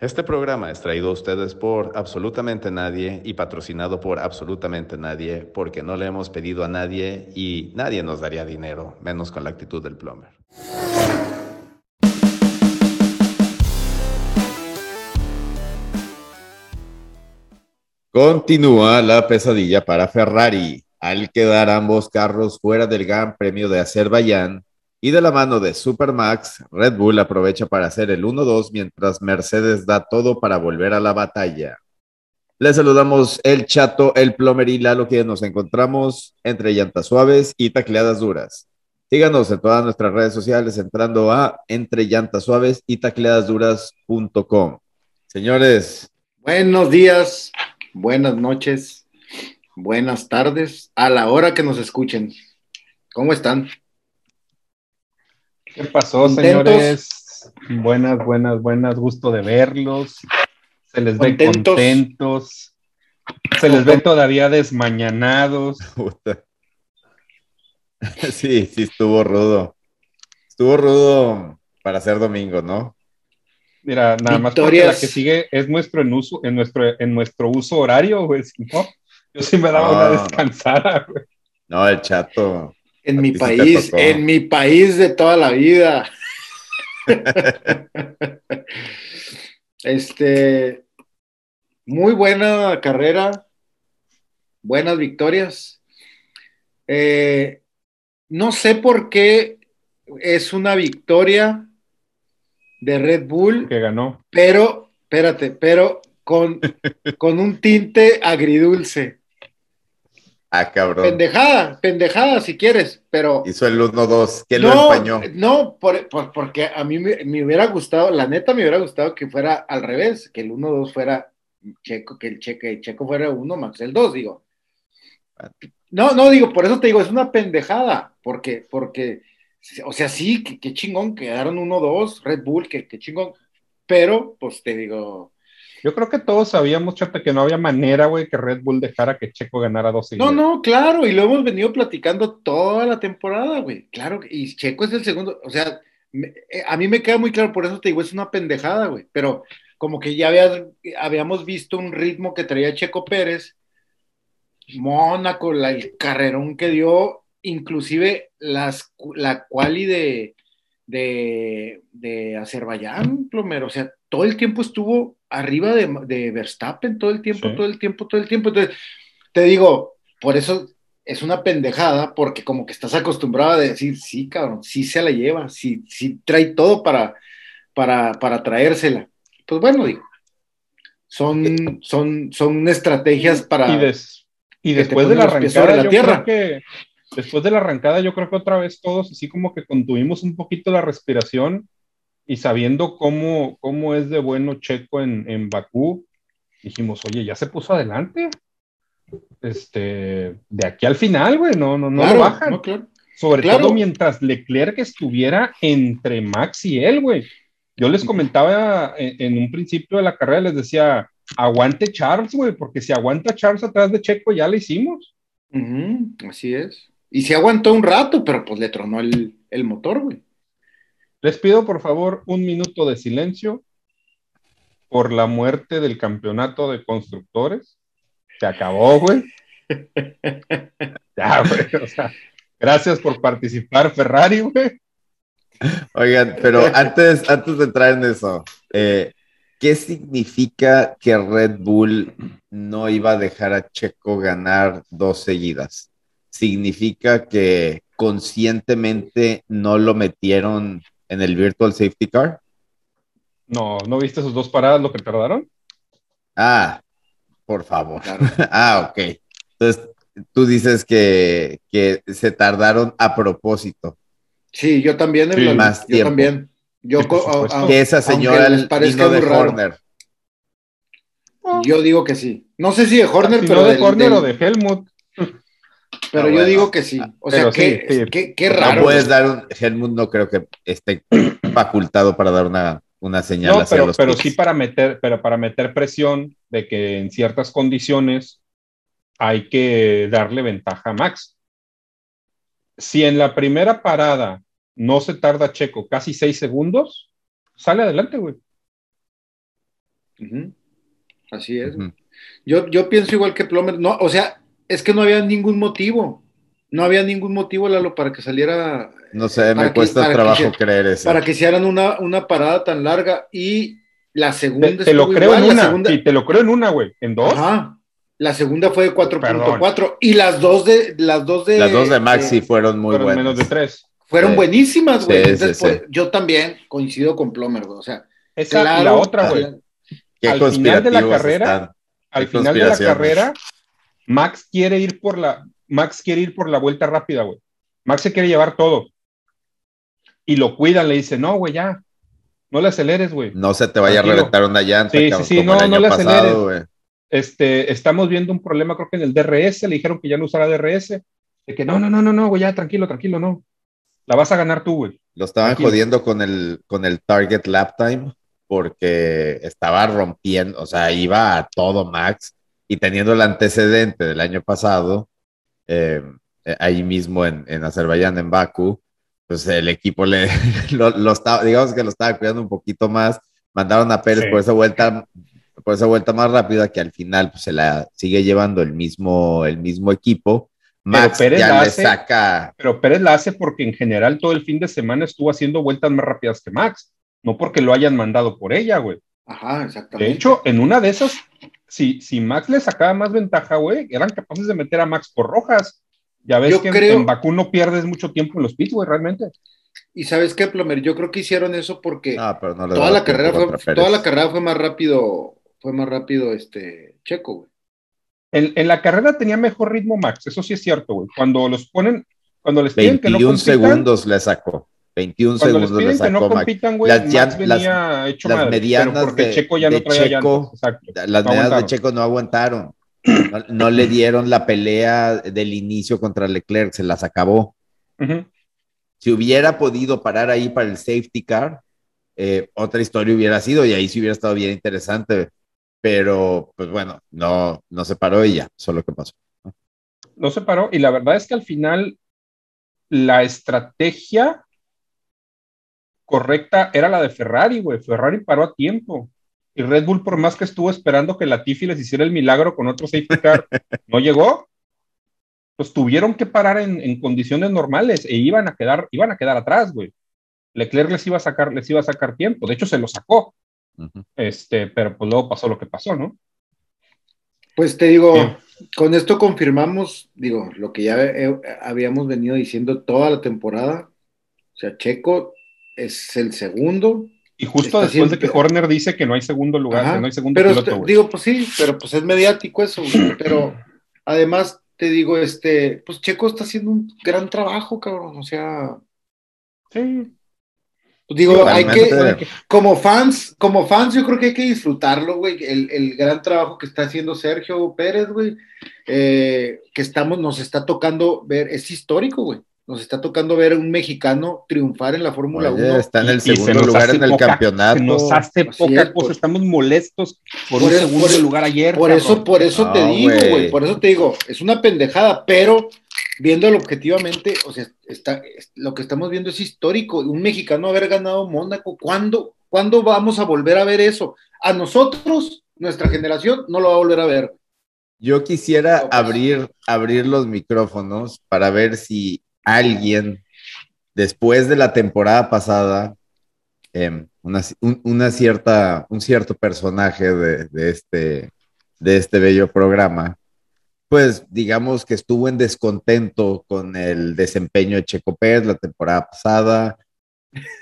Este programa es traído a ustedes por absolutamente nadie y patrocinado por absolutamente nadie porque no le hemos pedido a nadie y nadie nos daría dinero, menos con la actitud del plumber. Continúa la pesadilla para Ferrari al quedar ambos carros fuera del Gran Premio de Azerbaiyán y de la mano de Supermax, Red Bull aprovecha para hacer el 1-2 mientras Mercedes da todo para volver a la batalla. Les saludamos el Chato, el Plomer y Lalo, que nos encontramos entre llantas suaves y tacleadas duras. Síganos en todas nuestras redes sociales entrando a entre llantas suaves y tacleadasduras.com. Señores. Buenos días, buenas noches, buenas tardes, a la hora que nos escuchen. ¿Cómo están? ¿Qué pasó, señores? Buenas, buenas, buenas. Gusto de verlos. Se les ve contentos. Se les ve todavía desmañanados. Sí, sí, estuvo rudo. Estuvo rudo para ser domingo, ¿no? Mira, nada más porque la que sigue es nuestro en uso, en nuestro, en nuestro uso horario, güey. Yo sí me daba una descansada, güey. No, el chato. En mi país, en mi país de toda la vida. este, muy buena carrera, buenas victorias. Eh, no sé por qué es una victoria de Red Bull. Que ganó. Pero, espérate, pero con, con un tinte agridulce. Ah, cabrón. Pendejada, pendejada si quieres, pero. Hizo el 1-2, que no, lo empañó. No, por, porque a mí me, hubiera gustado, la neta me hubiera gustado que fuera al revés, que el 1-2 fuera Checo, que el Checo, Checo fuera 1 más el 2, digo. No, no, digo, por eso te digo, es una pendejada, porque, porque, o sea, sí, qué chingón, quedaron 1-2, Red Bull, qué chingón, pero, pues te digo, yo creo que todos sabíamos, Chata, que no había manera, güey, que Red Bull dejara que Checo ganara dos No, no, claro, y lo hemos venido platicando toda la temporada, güey. Claro, y Checo es el segundo, o sea, eh, a mí me queda muy claro, por eso te digo, es una pendejada, güey, pero como que ya habíamos visto un ritmo que traía Checo Pérez, Mónaco, el carrerón que dio, inclusive las, la quali de, de, de Azerbaiyán, plomero, o sea, todo el tiempo estuvo arriba de, Verstappen, todo el tiempo, todo el tiempo, todo el tiempo. Entonces, te digo, por eso es una pendejada, porque como que estás acostumbrado a decir, sí, cabrón, sí se la lleva, sí, sí trae todo para, para, para traérsela. Pues bueno, digo, son, son, son estrategias para... Y, después de la arrancada, la tierra. que después de la arrancada, yo creo que otra vez todos así como que contuvimos un poquito la respiración y sabiendo cómo, cómo es de bueno Checo en, en Bakú, dijimos, oye, ya se puso adelante. Este, de aquí al final, güey, no, no, no lo bajan. Sobre todo mientras Leclerc estuviera entre Max y él, güey. Yo les comentaba en, un principio de la carrera, les decía, aguante Charles, güey, porque si aguanta Charles atrás de Checo, ya lo hicimos. así es. Y se aguantó un rato, pero pues le tronó el, el motor, güey. Les pido por favor un minuto de silencio por la muerte del campeonato de constructores. Se acabó, güey. ya, güey. O sea, gracias por participar, Ferrari, güey. Oigan, pero antes, antes de entrar en eso, eh, ¿qué significa que Red Bull no iba a dejar a Checo ganar dos seguidas? ¿Significa que conscientemente no lo metieron en el Virtual Safety Car? No, ¿no viste sus dos paradas lo que tardaron? Ah, por favor. ah, ok. Entonces, tú dices que, que, se tardaron a propósito. Sí, yo también. Sí, más yo también. Yo, que esa señora les parezca de Horner. Yo digo que sí. No sé si de Horner, pero. de Horner o de Helmut. Pero yo digo que sí. O sea, qué, qué, raro. No puedes dar un. Helmut no creo que esté facultado para dar una, una señal. No, pero, pero sí para meter, pero para meter presión de que en ciertas condiciones hay que darle ventaja a Max. Si en la primera parada no se tarda Checo casi seis segundos, sale adelante, güey. Así es. yo, yo pienso igual que Plomer, no, o sea, es que no había ningún motivo, no había ningún motivo, Lalo, para que saliera. No sé, me cuesta trabajo creer eso. Para que hicieran una, una parada tan larga y la segunda. Te, lo creo en una, te lo creo en una, güey, en dos. Ajá. La segunda fue de 4.4 y las dos de las dos de las dos de Maxi fueron muy buenas. Menos de tres. Fueron buenísimas, güey. Pues, yo también coincido con Plomer, güey. O sea, esa y la otra, güey. Al final de la carrera, al final de la carrera, Max quiere ir por la Max quiere ir por la vuelta rápida, güey. Max se quiere llevar todo. Y lo cuidan, le dice, no, güey, ya. No le aceleres, güey. No se te vaya a reventar una llanta. Sí, sí, sí, no, no le aceleres. Este, estamos viendo un problema, creo que en el DRS, le dijeron que ya no usará DRS. De que no, no, no, no, no, güey, ya, tranquilo, tranquilo, no. La vas a ganar tú, güey. Lo estaban jodiendo con el, con el target lap time porque estaba rompiendo, o sea, iba a todo max y teniendo el antecedente del año pasado, eh, ahí mismo en, en, Azerbaiyán, en Baku, pues el equipo le, lo, estaba, digamos que lo estaba cuidando un poquito más, mandaron a Pérez por esa vuelta, por esa vuelta más rápida que al final pues, se la sigue llevando el mismo, el mismo equipo. Max pero Pérez ya la le saca. Pero Pérez la hace porque en general todo el fin de semana estuvo haciendo vueltas más rápidas que Max, no porque lo hayan mandado por ella, güey. Ajá, exactamente. De hecho, en una de esas, si, si Max le sacaba más ventaja, güey, eran capaces de meter a Max por rojas. Ya ves que en, Bakú no pierdes mucho tiempo en los pits, güey, realmente. Y sabes qué, Plomer, yo creo que hicieron eso porque ah, toda, la carrera fue, toda la carrera fue más rápido, fue más rápido este Checo, güey. En, la carrera tenía mejor ritmo Max, eso sí es cierto, güey. Cuando los ponen, cuando les piden que no compitan, segundos le sacó. 21 segundos les le sacó. Que no compitan, güey, las, Max venía hecho las medianas porque de, Checo ya no traía Checo, Las medianas de Checo no aguantaron. No, le dieron la pelea del inicio contra Leclerc, se las acabó. Si hubiera podido parar ahí para el safety car, eh, otra historia hubiera sido y ahí sí hubiera estado bien interesante pero pues bueno, no, no se paró y ya, solo que pasó. No se paró y la verdad es que al final la estrategia correcta era la de Ferrari, güey. Ferrari paró a tiempo. Y Red Bull, por más que estuvo esperando que la Tiffy les hiciera el milagro con otro safety car, no llegó. Pues tuvieron que parar en, en, condiciones normales e iban a quedar, iban a quedar atrás, güey. Leclerc les iba a sacar, les iba a sacar tiempo. De hecho, se lo sacó este, pero pues luego pasó lo que pasó, ¿no? Pues te digo, con esto confirmamos, digo, lo que ya habíamos venido diciendo toda la temporada. O sea, Checo es el segundo. Y justo después de que Horner dice que no hay segundo lugar, que no hay segundo pero piloto, Digo, pues sí, pero pues es mediático eso, pero además te digo, este, pues Checo está haciendo un gran trabajo, cabrón, o sea. Sí, Digo, hay que, como fans, como fans, yo creo que hay que disfrutarlo, güey, el, el gran trabajo que está haciendo Sergio Pérez, güey, eh, que estamos, nos está tocando ver, es histórico, güey, nos está tocando ver a un mexicano triunfar en la Fórmula 1. Está en el segundo lugar en el campeonato. nos hace poca cosa, estamos molestos por, un segundo lugar ayer. Por eso, por eso te digo, güey, por eso te digo, es una pendejada, pero viéndolo objetivamente, o sea, está, lo que estamos viendo es histórico. Un mexicano haber ganado Mónaco, ¿cuándo, ¿cuándo vamos a volver a ver eso? A nosotros, nuestra generación, no lo va a volver a ver. Yo quisiera abrir, abrir los micrófonos para ver si alguien, después de la temporada pasada, em, una, cierta, un cierto personaje de, de, este, de este bello programa, pues digamos que estuvo en descontento con el desempeño de Checo Pérez la temporada pasada,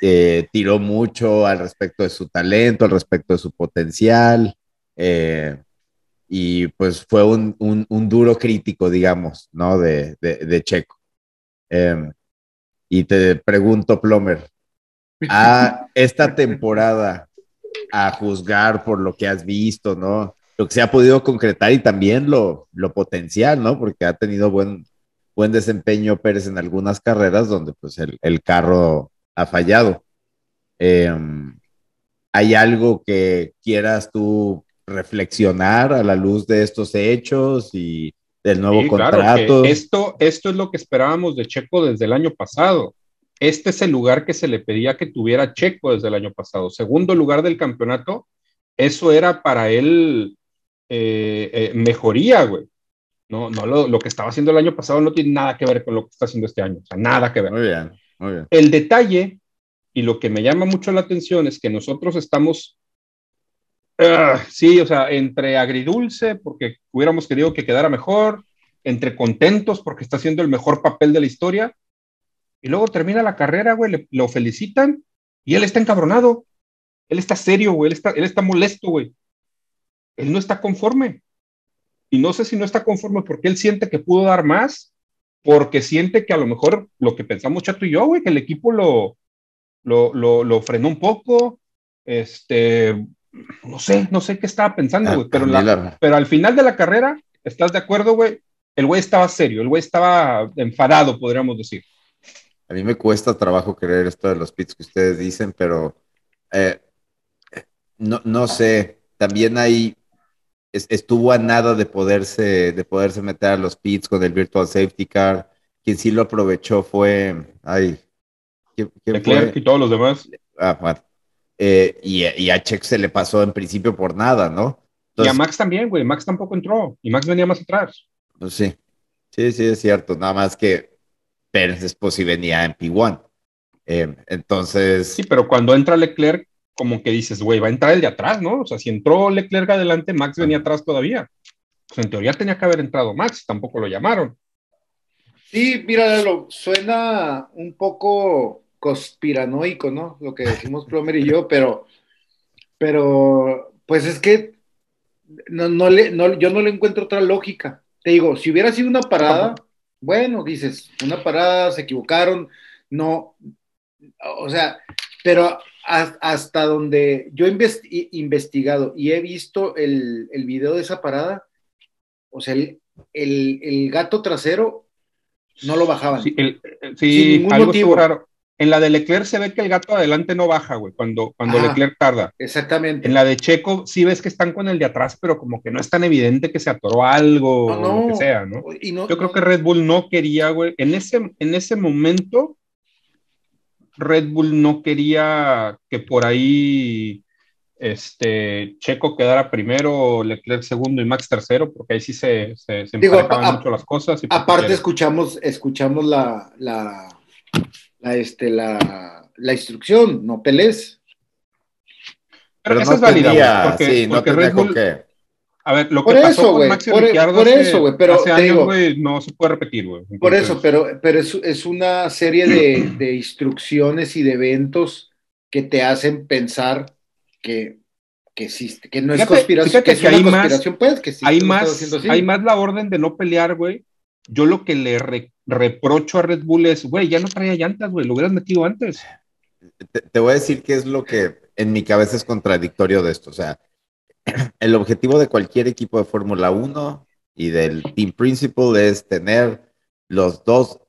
eh, tiró mucho al respecto de su talento, al respecto de su potencial, eh, y pues fue un, duro crítico, digamos, ¿no? De, Checo. Em, y te pregunto, Plomer, a esta temporada, a juzgar por lo que has visto, ¿no? lo que se ha podido concretar y también lo, lo potencial, ¿no? Porque ha tenido buen, buen desempeño Pérez en algunas carreras donde pues el, el carro ha fallado. Em, ¿Hay algo que quieras tú reflexionar a la luz de estos hechos y del nuevo contrato? esto, esto es lo que esperábamos de Checo desde el año pasado. Este es el lugar que se le pedía que tuviera Checo desde el año pasado. Segundo lugar del campeonato eso era para él eh, eh, mejoría, güey. No, no lo, lo, que estaba haciendo el año pasado no tiene nada que ver con lo que está haciendo este año. O sea, nada que ver. Muy bien, muy bien. El detalle y lo que me llama mucho la atención es que nosotros estamos, uh, sí, o sea, entre agridulce, porque hubiéramos querido que quedara mejor, entre contentos porque está haciendo el mejor papel de la historia, y luego termina la carrera, güey, lo felicitan y él está encabronado. Él está serio, güey, él está, él está molesto, güey. Él no está conforme. Y no sé si no está conforme porque él siente que pudo dar más, porque siente que a lo mejor lo que pensamos Chato y yo, güey, que el equipo lo, lo, lo, lo frenó un poco, este, no sé, no sé qué estaba pensando, güey, pero, pero al final de la carrera, ¿estás de acuerdo, güey? El güey estaba serio, el güey estaba enfadado, podríamos decir. A mí me cuesta trabajo creer esto de los pits que ustedes dicen, pero eh, no, no sé, también hay estuvo a nada de poderse, de poderse meter a los pits con el Virtual Safety Car. Quien sí lo aprovechó fue, ay, Leclerc y todos los demás. Ah, bueno. Eh, y, a Check se le pasó en principio por nada, ¿no? y a Max también, güey. Max tampoco entró. Y Max venía más atrás. Pues sí. Sí, sí, es cierto. Nada más que Pérez después sí venía en P1. Eh, entonces. Sí, pero cuando entra Leclerc, como que dices, güey, va a entrar el de atrás, ¿no? O sea, si entró Leclerc adelante, Max venía atrás todavía. Pues en teoría tenía que haber entrado Max, tampoco lo llamaron. Sí, mira, suena un poco conspiranoico, ¿no? Lo que decimos Plomer y yo, pero, pero, pues es que no, no le, no, yo no le encuentro otra lógica. Te digo, si hubiera sido una parada, bueno, dices, una parada, se equivocaron, no, o sea, pero hasta donde yo he investigado y he visto el, el, video de esa parada, o sea, el, el, gato trasero no lo bajaban. Sí, sin ningún motivo. Raro. En la de Leclerc se ve que el gato adelante no baja, güey, cuando, cuando Leclerc tarda. Exactamente. En la de Checo sí ves que están con el de atrás, pero como que no es tan evidente que se atoró algo o lo que sea, ¿no? Yo creo que Red Bull no quería, güey. En ese, en ese momento, Red Bull no quería que por ahí este, Checo quedara primero, Leclerc segundo y Max tercero, porque ahí sí se, se, se mucho las cosas. aparte escuchamos, escuchamos la, la, este, la, la instrucción, no pelees. Pero, esa es válida, porque, sí, no Red Bull, a ver, lo que por pasó eso, con Max por, por eso, güey, pero hace años, güey, no se puede repetir, güey. Por eso, pero, pero es, es una serie de, de, instrucciones y de eventos que te hacen pensar que, que existe, que no es conspiración, que, es una conspiración, pues, que sí. Hay más, hay más la orden de no pelear, güey. Yo lo que le reprocho a Red Bull es, güey, ya no traía llantas, güey, lo hubieras metido antes. Te, te voy a decir qué es lo que en mi cabeza es contradictorio de esto, o sea el objetivo de cualquier equipo de Fórmula 1 y del Team Principal es tener los dos,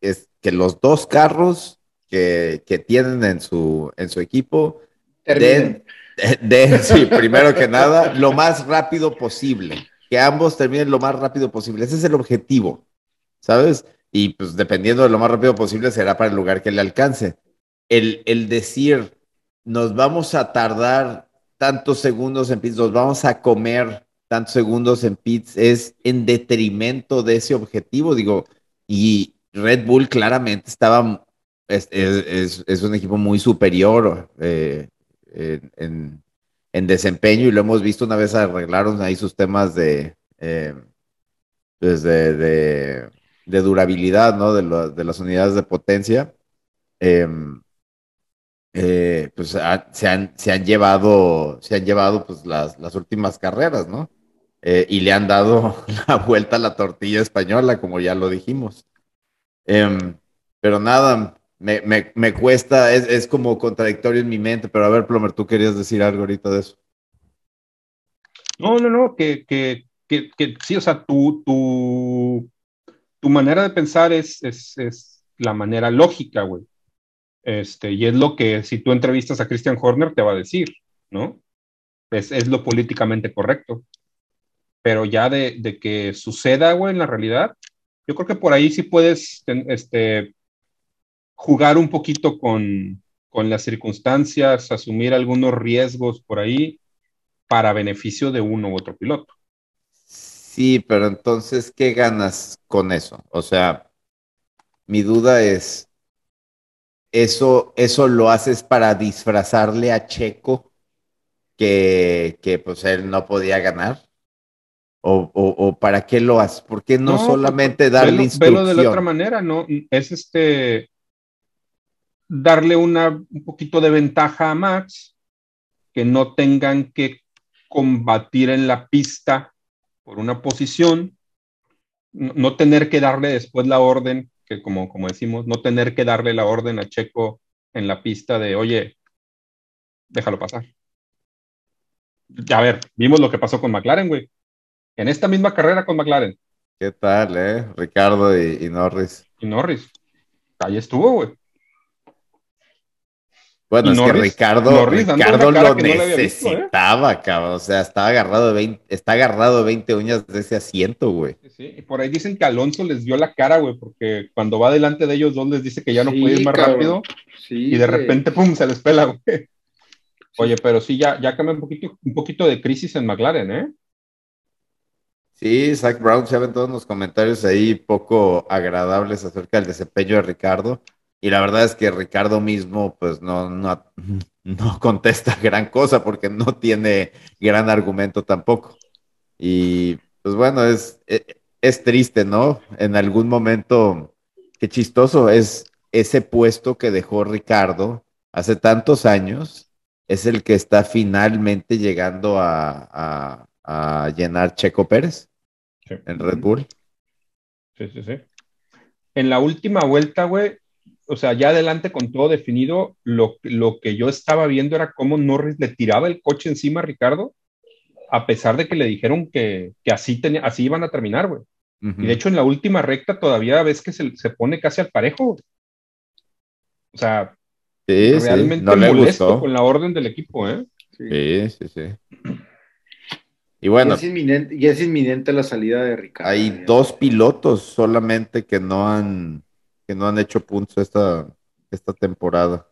es que los dos carros que, tienen en su, en su equipo den, sí, primero que nada, lo más rápido posible. Que ambos terminen lo más rápido posible. Ese es el objetivo, ¿sabes? Y pues dependiendo de lo más rápido posible será para el lugar que le alcance. El, el decir, nos vamos a tardar tantos segundos en pits, nos vamos a comer tantos segundos en pits, es en detrimento de ese objetivo, digo, y Red Bull claramente estaba, es, es, un equipo muy superior eh, en, desempeño y lo hemos visto una vez arreglaron ahí sus temas de, eh, pues de, de, durabilidad, ¿no? De, de, las unidades de potencia. Eh, eh, pues se, han, se han llevado, se han llevado pues las, las últimas carreras, ¿no? Eh, y le han dado la vuelta a la tortilla española, como ya lo dijimos. Em, pero nada, me, me, me cuesta, es, es, como contradictorio en mi mente, pero a ver, Plomer, tú querías decir algo ahorita de eso. No, no, no, que, que, que, que sí, o sea, tu, tu, tu manera de pensar es, es, es la manera lógica, güey. Este, y es lo que si tú entrevistas a Christian Horner te va a decir, ¿no? Es, es lo políticamente correcto. Pero ya de, de, que suceda, güey, en la realidad, yo creo que por ahí sí puedes este, jugar un poquito con, con las circunstancias, asumir algunos riesgos por ahí, para beneficio de uno u otro piloto. Sí, pero entonces, ¿qué ganas con eso? O sea, mi duda es, ¿eso, eso lo haces para disfrazarle a Checo que, que pues él no podía ganar? O, o, para qué lo haces? ¿Por qué no, solamente darle instrucción? de la otra manera, ¿no? Es este darle una, un poquito de ventaja a Max, que no tengan que combatir en la pista por una posición, no, tener que darle después la orden, que como, como decimos, no tener que darle la orden a Checo en la pista de, oye, déjalo pasar. A ver, vimos lo que pasó con McLaren, güey. En esta misma carrera con McLaren. ¿Qué tal, eh? Ricardo y, y Norris. Y Norris. Ahí estuvo, güey. Bueno, es que Ricardo, Ricardo lo ¿eh? necesitaba, cabrón. O sea, está agarrado, de 20, está agarrado 20 uñas de ese asiento, güey. Sí, y por ahí dicen que Alonso les dio la cara, güey, porque cuando va delante de ellos dos les dice que ya no puede ir más rápido. y de repente, pum, se les pela, güey. Oye, pero sí, ya, ya cambia un poquito, un poquito de crisis en McLaren, ¿eh? Sí, Zach Brown se ven todos los comentarios ahí poco agradables acerca del desempeño de Ricardo. Y la verdad es que Ricardo mismo, pues no, no, no contesta gran cosa porque no tiene gran argumento tampoco. Y pues bueno, es, e, es, triste, ¿no? En algún momento, qué chistoso es ese puesto que dejó Ricardo hace tantos años, es el que está finalmente llegando a, a, llenar Checo Pérez en Red Bull. Sí, sí, sí. En la última vuelta, güey, o sea, ya adelante con todo definido, lo, lo que yo estaba viendo era cómo Norris le tiraba el coche encima a Ricardo, a pesar de que le dijeron que, así, tenía, así iban a terminar, güey. Y de hecho, en la última recta todavía ves que se, pone casi al parejo. O sea, realmente no molesto con la orden del equipo, ¿eh? Sí, sí, sí. Y bueno. Ya es, inminente, ya es inminente la salida de Ricardo. Hay dos pilotos solamente que no han que no han hecho puntos esta, esta temporada.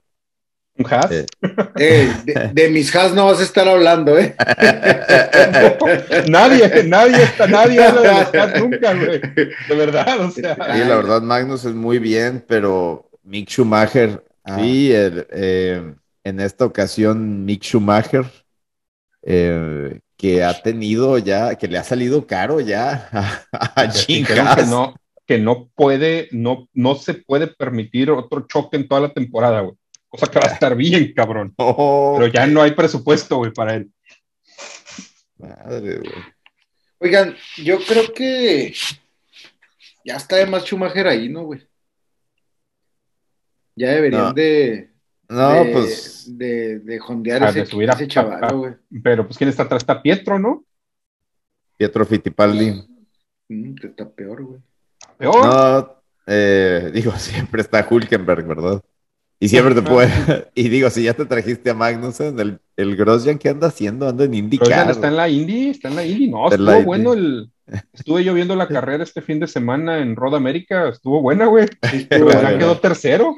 ¿Un Haas? Eh, eh, de, mis Haas no vas a estar hablando, ¿eh? nadie, nadie, está, nadie habla de los Haas nunca, güey. De verdad, o sea. Sí, la verdad, Magnus es muy bien, pero Mick Schumacher, ah. sí, eh, en esta ocasión, Mick Schumacher, que ha tenido ya, que le ha salido caro ya a, a Jim Haas. No, que no puede, no, no se puede permitir otro choque en toda la temporada, güey. Cosa que va a estar bien, cabrón. Pero ya no hay presupuesto, güey, para él. Madre, güey. Oigan, yo creo que ya está de más Schumacher ahí, ¿no, güey? Ya deberían de. No, pues. De, de jondear ese, chaval, güey. Pero, pues, ¿quién está atrás? Está Pietro, ¿no? Pietro Fittipaldi. Mm, está peor, güey. No, eh, digo, siempre está Hulkenberg, ¿verdad? Y siempre te puede. y digo, si ya te trajiste a Magnussen, el, el Grosjean, ¿qué anda haciendo? Anda en IndyCar. está en la Indy, está en la Indy. No, estuvo bueno el. Estuve yo viendo la carrera este fin de semana en Road America, estuvo buena, güey. Pero ya quedó tercero.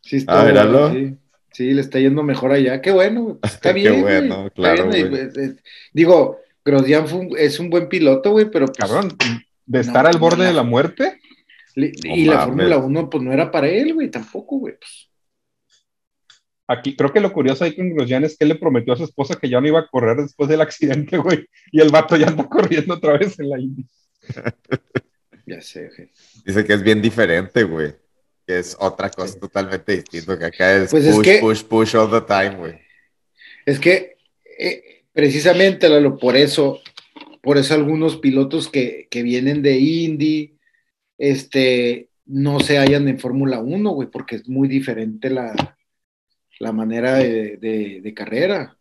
Sí, está ah, sí. sí. le está yendo mejor allá. Qué bueno, está bien. Qué bueno, claro. digo, Grosjean es un buen piloto, güey, pero. Pues, Cabrón, de estar al borde de la muerte. y la Fórmula 1, pues no era para él, güey, tampoco, güey. Pues. Aquí creo que lo curioso ahí con Grosjean es que él le prometió a su esposa que ya no iba a correr después del accidente, güey. Y el vato ya anda corriendo otra vez en la Indy. ya sé, güey. Dice que es bien diferente, güey. Que es otra cosa totalmente distinta. Que acá es pues push, push, push all the time, güey. Es que eh, precisamente, Lalo, por eso por eso algunos pilotos que, vienen de Indy, este, no se hallan en Fórmula 1, güey, porque es muy diferente la, manera de, carrera.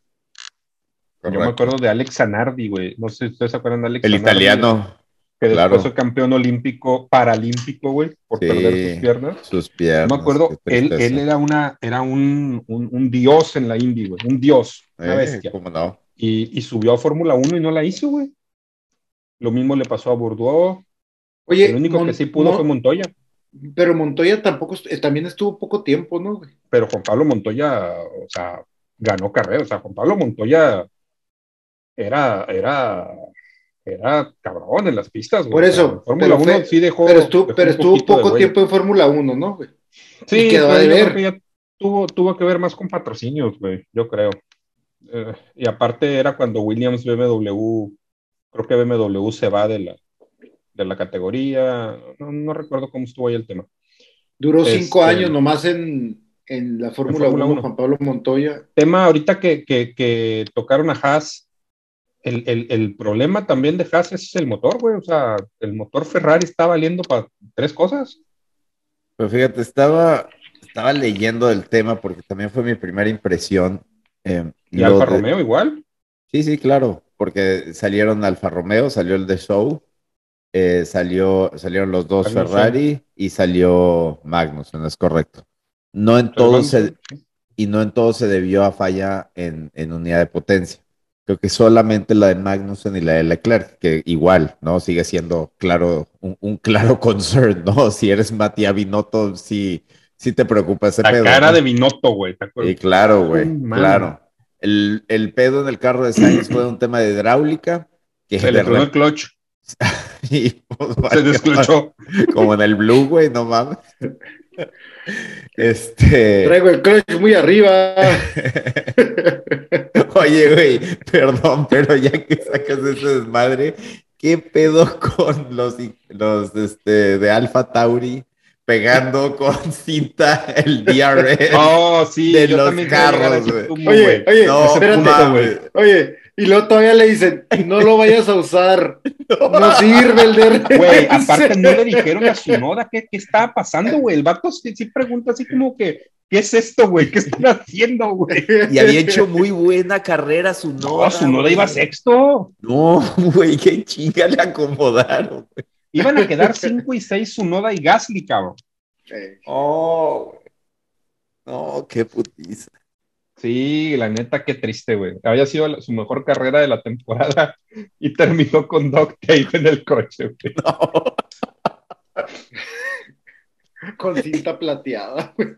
Yo me acuerdo de Alex Zanardi, güey. No sé si ustedes se acuerdan de Alex El italiano. Que después fue campeón olímpico, paralímpico, güey, por perder sus piernas. Sus piernas. Yo me acuerdo, él, él, era, una, era un, dios en la Indy, güey. Un dios, una eh, bestia. no? Y, y subió a Fórmula 1 y no la hizo, güey. Lo mismo le pasó a Bordeaux. Oye, el único que sí pudo fue Montoya. Pero Montoya tampoco, también estuvo poco tiempo, ¿no? Pero Juan Pablo Montoya, o sea, ganó carrera. O sea, Juan Pablo Montoya era, era, era cabrón en las pistas, güey. Por eso. Fórmula 1 sí dejó. Pero estuvo, pero estuvo poco tiempo en Fórmula 1, ¿no, güey? Sí, quedó de ver. tuvo, tuvo que ver más con patrocinios, güey, yo creo. Eh, y aparte era cuando Williams BMW, creo que BMW se va de la, de la categoría, no, recuerdo cómo estuvo ahí el tema. Duró cinco este, años nomás en, la Fórmula 1, Juan Pablo Montoya. Tema ahorita que, que, tocaron a Haas, el, problema también de Haas es el motor, güey, o sea, el motor Ferrari está valiendo para tres cosas. Pues fíjate, estaba, estaba leyendo el tema porque también fue mi primera impresión. Eh, ¿Y Alfa Romeo igual? Sí, sí, claro, porque salieron Alfa Romeo, salió el de Show, eh, salió, salieron los dos Ferrari y salió Magnus, ¿no es correcto? No en todo se, y no en todo se debió a falla en, unidad de potencia. Creo que solamente la de Magnussen y la de Leclerc, que igual, ¿no? Sigue siendo claro, un, claro concern, ¿no? Si eres Matías Binotto, sí, sí te preocupa ese la cara de Binotto, güey. Y claro, güey, claro. El, el, pedo en el carro de Sainz fue un tema de hidráulica. Que se le el clutch. y, pues, se descluchó. Como en el Blue, güey, no mames. Este. Traigo el clutch muy arriba. Oye, güey, perdón, pero ya que sacas ese desmadre, ¿qué pedo con los, los este, de Alpha Tauri pegando con cinta el DRS oh, sí, de los carros, güey? Oye, oye, no, espérate, güey. Oye, y luego todavía le dicen, no lo vayas a usar, no sirve el DRS. Güey, aparte no le dijeron a su noda qué, qué estaba pasando, güey. El vato sí, pregunta así como que, ¿qué es esto, güey? ¿Qué están haciendo, güey? Y había hecho muy buena carrera su noda. No, su noda iba sexto. No, güey, qué chinga le acomodaron, güey. Iban a quedar 5 y 6 su noda y Gasly, cabrón. Oh, güey. No, qué putiza. Sí, la neta, qué triste, güey. Había sido su mejor carrera de la temporada y terminó con Doc tape en el coche, güey. con cinta plateada, güey.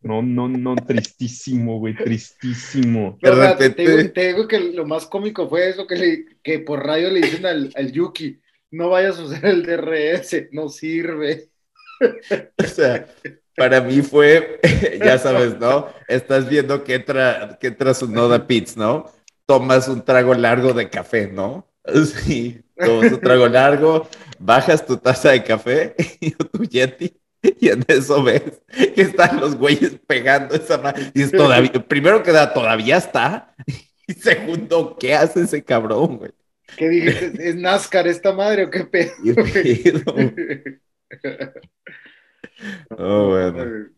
No, no, no, tristísimo, güey, tristísimo. Pero te, digo, que lo más cómico fue eso que, le, que por radio le dicen al, al Yuki, no vayas a usar el DRS, no sirve. O sea, para mí fue, ya sabes, ¿no? Estás viendo que entra, que entra su Noda Pits, ¿no? Tomas un trago largo de café, ¿no? Sí, tomas un trago largo, bajas tu taza de café y tu Yeti y en eso ves que están los güeyes pegando esa. Y es todavía, primero que nada, todavía está. Y segundo, ¿qué hace ese cabrón, güey? ¿Qué dijiste? ¿Es NASCAR esta madre o qué pedo? Oh, bueno.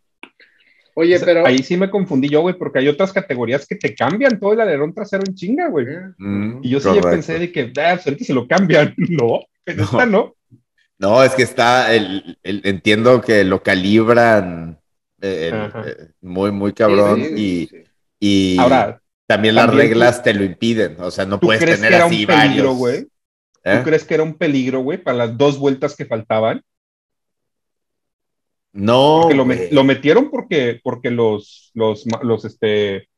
Oye, pero. Ahí sí me confundí yo, güey, porque hay otras categorías que te cambian todo el alerón trasero en chinga, güey. Mm, y yo sí pensé de que, ah, pues se lo cambian. No, pero no. no. No, es que está, el, entiendo que lo calibran eh, eh, muy, muy cabrón y, y Ahora, también, las reglas te lo impiden, o sea, no puedes tener así varios. Güey? ¿Tú ¿Eh? crees que era un peligro, güey, para las dos vueltas que faltaban? No. Lo, metieron porque, porque los, los, los, este,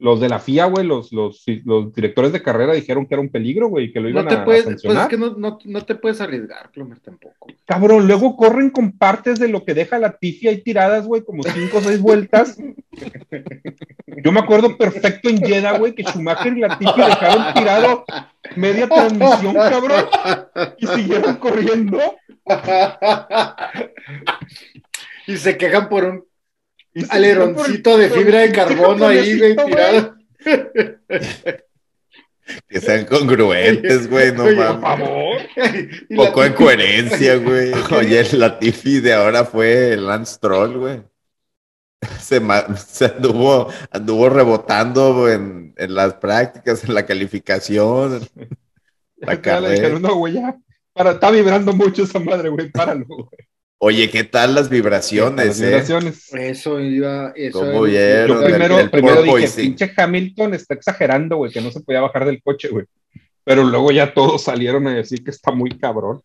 los de la FIA, güey, los, los, los, directores de carrera dijeron que era un peligro, güey, que lo iban no te a, puedes, Pues es que no, no, no, te puedes arriesgar, Plomer, tampoco. Cabrón, luego corren con partes de lo que deja la tifia ahí tiradas, güey, como cinco o seis vueltas. Yo me acuerdo perfecto en Jeddah, güey, que Schumacher y la tifia dejaron tirado media transmisión, cabrón, y siguieron corriendo. y se quejan por un aleroncito de fibra de carbono ahí, güey, tirado. Que sean congruentes, güey, no mames. Por favor. Poco de coherencia, güey. Oye, la Tiffy de ahora fue el Lance Troll, güey. Se, se, anduvo, anduvo rebotando en, en, las prácticas, en la calificación. La carrera. No, güey, ya. Para, está vibrando mucho esa madre, güey. Páralo, güey. Oye, ¿qué tal las vibraciones? Las vibraciones. Eso iba. Eso ¿Cómo vieron? Yo primero, primero dije, pinche Hamilton está exagerando, güey, que no se podía bajar del coche, güey. Pero luego ya todos salieron a decir que está muy cabrón.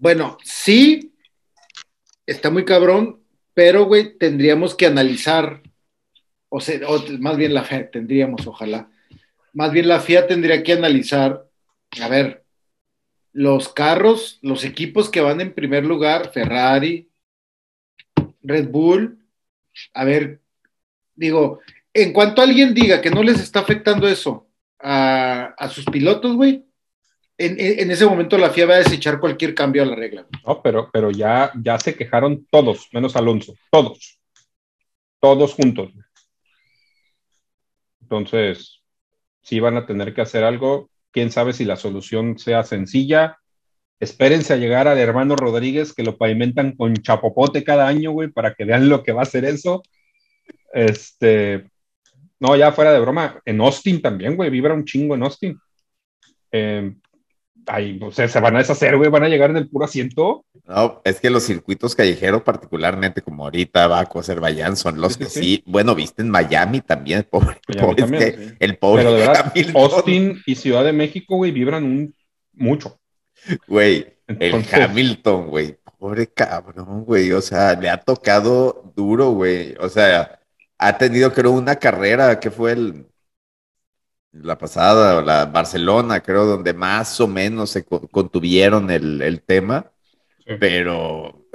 Bueno, sí, está muy cabrón, pero, güey, tendríamos que analizar, o sea, o más bien la fe, tendríamos, ojalá, más bien la FIA tendría que analizar, a ver, los carros, los equipos que van en primer lugar, Ferrari, Red Bull, a ver, digo, en cuanto alguien diga que no les está afectando eso a, sus pilotos, güey, en, ese momento la FIA va a desechar cualquier cambio a la regla. No, pero, pero ya, ya se quejaron todos, menos Alonso, todos, todos juntos. Entonces, si van a tener que hacer algo, quién sabe si la solución sea sencilla. Espérense a llegar al hermano Rodríguez que lo pavimentan con chapopote cada año, güey, para que vean lo que va a hacer eso. Este, no, ya fuera de broma, en Austin también, güey, vibra un chingo en Austin. Eh, ahí, o sea, se van a deshacer, güey, van a llegar en el puro asiento. No, es que los circuitos callejeros, particularmente como ahorita, Baco, Azerbaiyán, son los que sí, bueno, viste en Miami también, pobre, el pobre Pero de verdad, Austin y Ciudad de México, güey, vibran un, mucho. Güey, el Hamilton, güey, pobre cabrón, güey, o sea, le ha tocado duro, güey, o sea, ha tenido, creo, una carrera que fue el, la pasada, la Barcelona, creo, donde más o menos se contuvieron el, tema, pero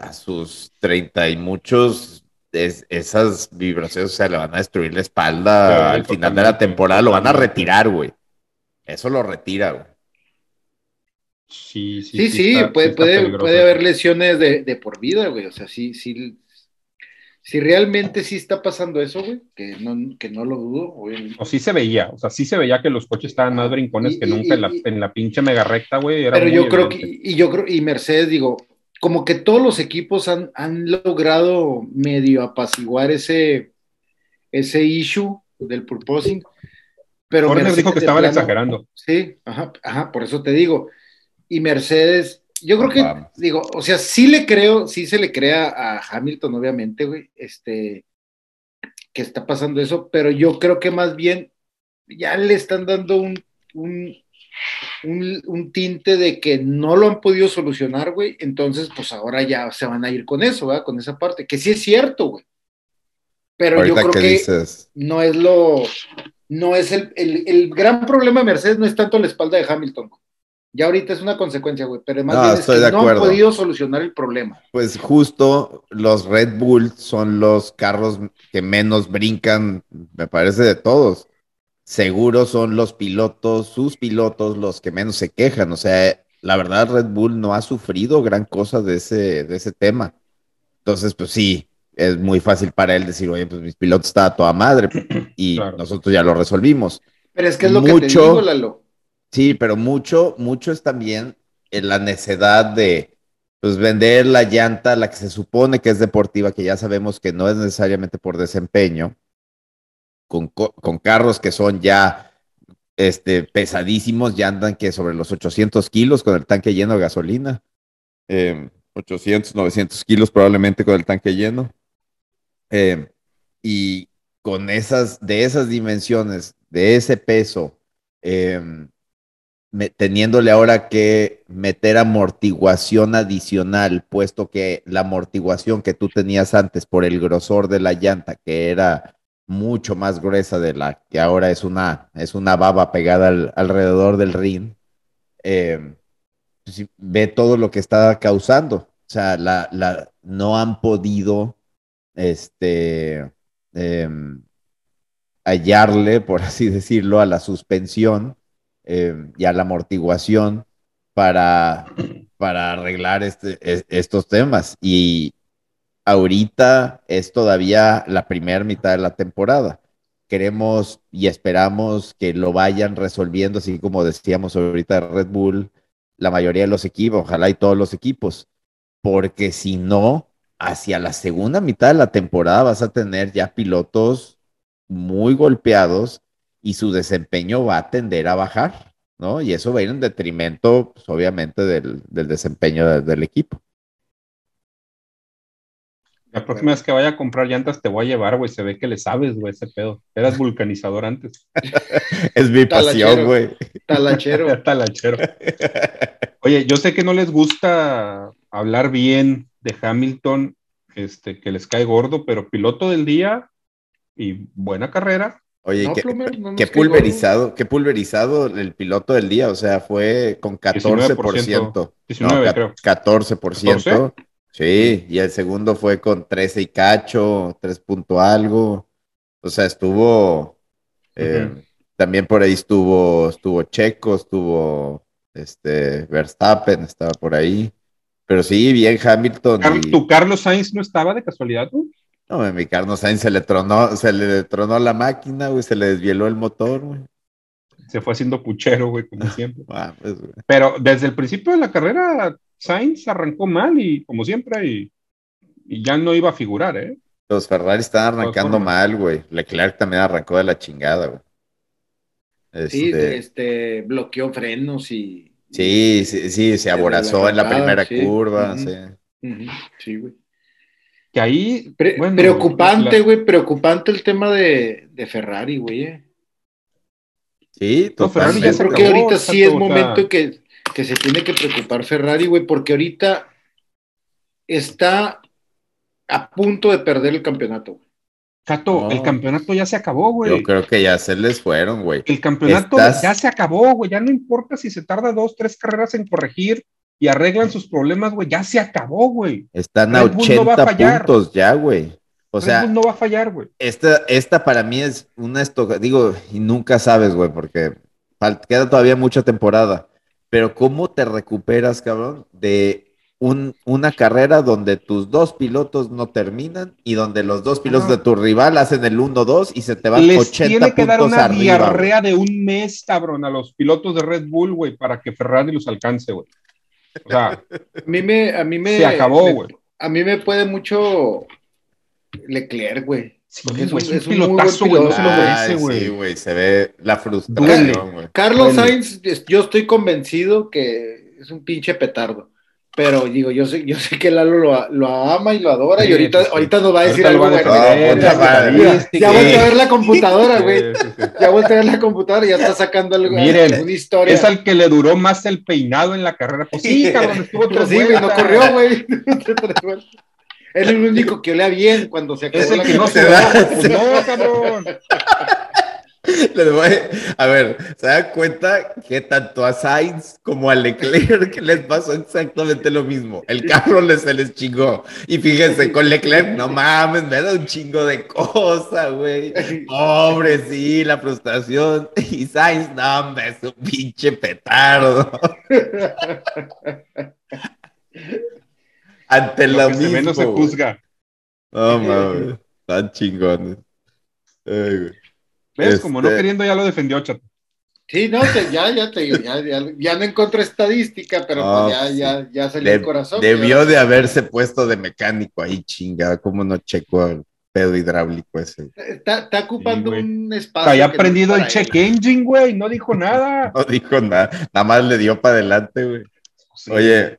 a sus treinta y muchos, esas vibraciones, o sea, le van a destruir la espalda al final de la temporada, lo van a retirar, güey. Eso lo retira, güey. Sí, sí, sí, puede, puede, puede, haber lesiones de, de por vida, güey. O sea, sí, sí, si realmente sí está pasando eso, güey, que no, que no lo dudo, O sí se veía, o sea, sí se veía que los coches estaban más brincones que nunca en, la, en, la, pinche mega recta, güey. Pero yo creo que, y yo creo, y Mercedes, digo, como que todos los equipos han, han logrado medio apaciguar ese, ese issue del purposing. Pero Mercedes dijo que estaban exagerando. Sí, ajá, ajá, por eso te digo. Y Mercedes yo creo que, digo, o sea, sí le creo, sí se le crea a Hamilton, obviamente, güey, este, que está pasando eso, pero yo creo que más bien ya le están dando un, un, un, tinte de que no lo han podido solucionar, güey, entonces, pues ahora ya se van a ir con eso, ¿verdad? Con esa parte, que sí es cierto, güey. Pero yo creo que, no es lo, no es el, el, el, gran problema de Mercedes, no es tanto la espalda de Hamilton, güey ya ahorita es una consecuencia, güey, pero además no, no han podido solucionar el problema. Pues justo los Red Bull son los carros que menos brincan, me parece, de todos. Seguro son los pilotos, sus pilotos, los que menos se quejan. O sea, la verdad, Red Bull no ha sufrido gran cosa de ese, de ese tema. Entonces, pues sí, es muy fácil para él decir, oye, pues mis pilotos están a toda madre y nosotros ya lo resolvimos. Pero es que es lo que te digo, Lalo Sí, pero mucho, mucho es también en la necedad de pues, vender la llanta, la que se supone que es deportiva, que ya sabemos que no es necesariamente por desempeño, con, con carros que son ya este, pesadísimos, ya andan que sobre los 800 kilos con el tanque lleno de gasolina. 800, em, 900 kilos probablemente con el tanque lleno. Em, y con esas, de esas dimensiones, de ese peso, eh, teniéndole ahora que meter amortiguación adicional, puesto que la amortiguación que tú tenías antes por el grosor de la llanta, que era mucho más gruesa de la que ahora es una, es una baba pegada alrededor del ring, eh, pues ve todo lo que está causando. O sea, la, la, no han podido este, em, hallarle, por así decirlo, a la suspensión eh, y a la amortiguación para, para arreglar este, estos temas. Y ahorita es todavía la primera mitad de la temporada. Queremos y esperamos que lo vayan resolviendo, así como decíamos ahorita Red Bull, la mayoría de los equipos, ojalá y todos los equipos, porque si no, hacia la segunda mitad de la temporada vas a tener ya pilotos muy golpeados y su desempeño va a tender a bajar, ¿no? Y eso va a ir en detrimento, pues, obviamente, del, desempeño del equipo. La próxima vez que vaya a comprar llantas te voy a llevar, güey. Se ve que le sabes, güey, ese pedo. Eras vulcanizador antes. es mi pasión, güey. Talachero. Talachero. Oye, yo sé que no les gusta hablar bien de Hamilton, este, que les cae gordo, pero piloto del día y buena carrera, Oye, qué, pulverizado, qué pulverizado el piloto del día, o sea, fue con 14%. 19, creo. 14%. Sí, y el segundo fue con 13 y cacho, 3 punto algo. O sea, estuvo. Eh, también por ahí estuvo, estuvo Checo, estuvo este Verstappen, estaba por ahí. Pero sí, bien Hamilton. ¿Tu Carlos Sainz no estaba de casualidad? ¿no? No, mi Carlos Sainz se le tronó, se le tronó la máquina, güey, se le desvieló el motor, güey. Se fue haciendo puchero, güey, como siempre. Ah, pues, Pero desde el principio de la carrera, Sainz arrancó mal y como siempre, y, ya no iba a figurar, ¿eh? Los Ferrari están arrancando mal, güey. Leclerc también arrancó de la chingada, güey. Sí, este, este bloqueó frenos y. Sí, sí, sí, se aborazó en la primera curva, sí. Sí, güey. Que ahí. preocupante, güey, preocupante el tema de, Ferrari, güey. Eh. Sí, totalmente. Ferrari creo que ahorita sí es momento que, que se tiene que preocupar Ferrari, güey, porque ahorita está a punto de perder el campeonato. Cato, el campeonato ya se acabó, güey. Yo creo que ya se les fueron, güey. El campeonato ya se acabó, güey. Ya no importa si se tarda dos, tres carreras en corregir y arreglan sus problemas, güey. Ya se acabó, güey. Están a 80 puntos ya, güey. O sea, no va a fallar, güey. Esta, esta para mí es una estoca, digo, y nunca sabes, güey, porque queda todavía mucha temporada. Pero ¿cómo te recuperas, cabrón, de una carrera donde tus dos pilotos no terminan y donde los dos pilotos de tu rival hacen el 1-2 y se te van Les 80 tiene que dar una diarrea de un mes, cabrón, a los pilotos de Red Bull, güey, para que Ferrari los alcance, güey. O sea, a mí me, a mí me, se acabó, güey. A mí me puede mucho Leclerc, güey. es, un, es, un, pilotazo, güey. No se lo merece, güey. Sí, güey, se ve la frustración, güey. Carlos Sainz, yo estoy convencido que es un pinche petardo. Pero digo, yo sé, yo sé que Lalo lo, lo ama y lo adora, y ahorita, ahorita nos va a decir algo bueno. ya vuelve a ver la computadora, güey. Ya vuelve a ver la computadora y ya está sacando algo, Miren, una historia. Es al que le duró más el peinado en la carrera. Pues sí, cabrón, estuvo tres Sí, güey, no corrió, güey. es el único que olea bien cuando se acabó es el que no se da. No, cabrón. a ver, ¿se dan cuenta que tanto a Sainz como a Leclerc les pasó exactamente lo mismo? El carro les, se les chingó. Y fíjense, con Leclerc, no mames, me da un chingo de cosas, güey. Pobre, sí, la frustración. Y Sainz, no, hombre, es un pinche petardo. Ante lo, mismo. menos se juzga. No mames, tan chingones. Ay, güey. ¿Ves? Como no este queriendo ya lo defendió Chato. Sí, no, ya, ya te digo, ya, ya, no encontré estadística, pero pues ya, ya, ya salió el corazón. Debió de haberse puesto de mecánico ahí, chinga, ¿cómo no checó el pedo hidráulico ese? Está, está ocupando un espacio. Había aprendido el check engine, güey, no dijo nada. no dijo nada, nada más le dio para adelante, güey. Oye,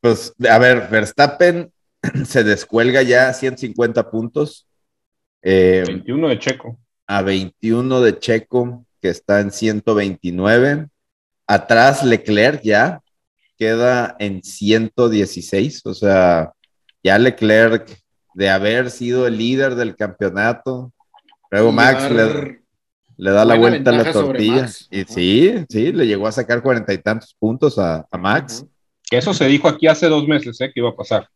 pues, a ver, Verstappen se descuelga ya 150 puntos. 21 eh, de Checo a 21 de Checo, que está en 129. Atrás Leclerc ya queda en 116, o sea, ya Leclerc de haber sido el líder del campeonato, luego Max le, da la vuelta a la tortilla. Y sí, sí, le llegó a sacar cuarenta y tantos puntos a, Max. Que eso se dijo aquí hace dos meses, ¿eh? Que iba a pasar.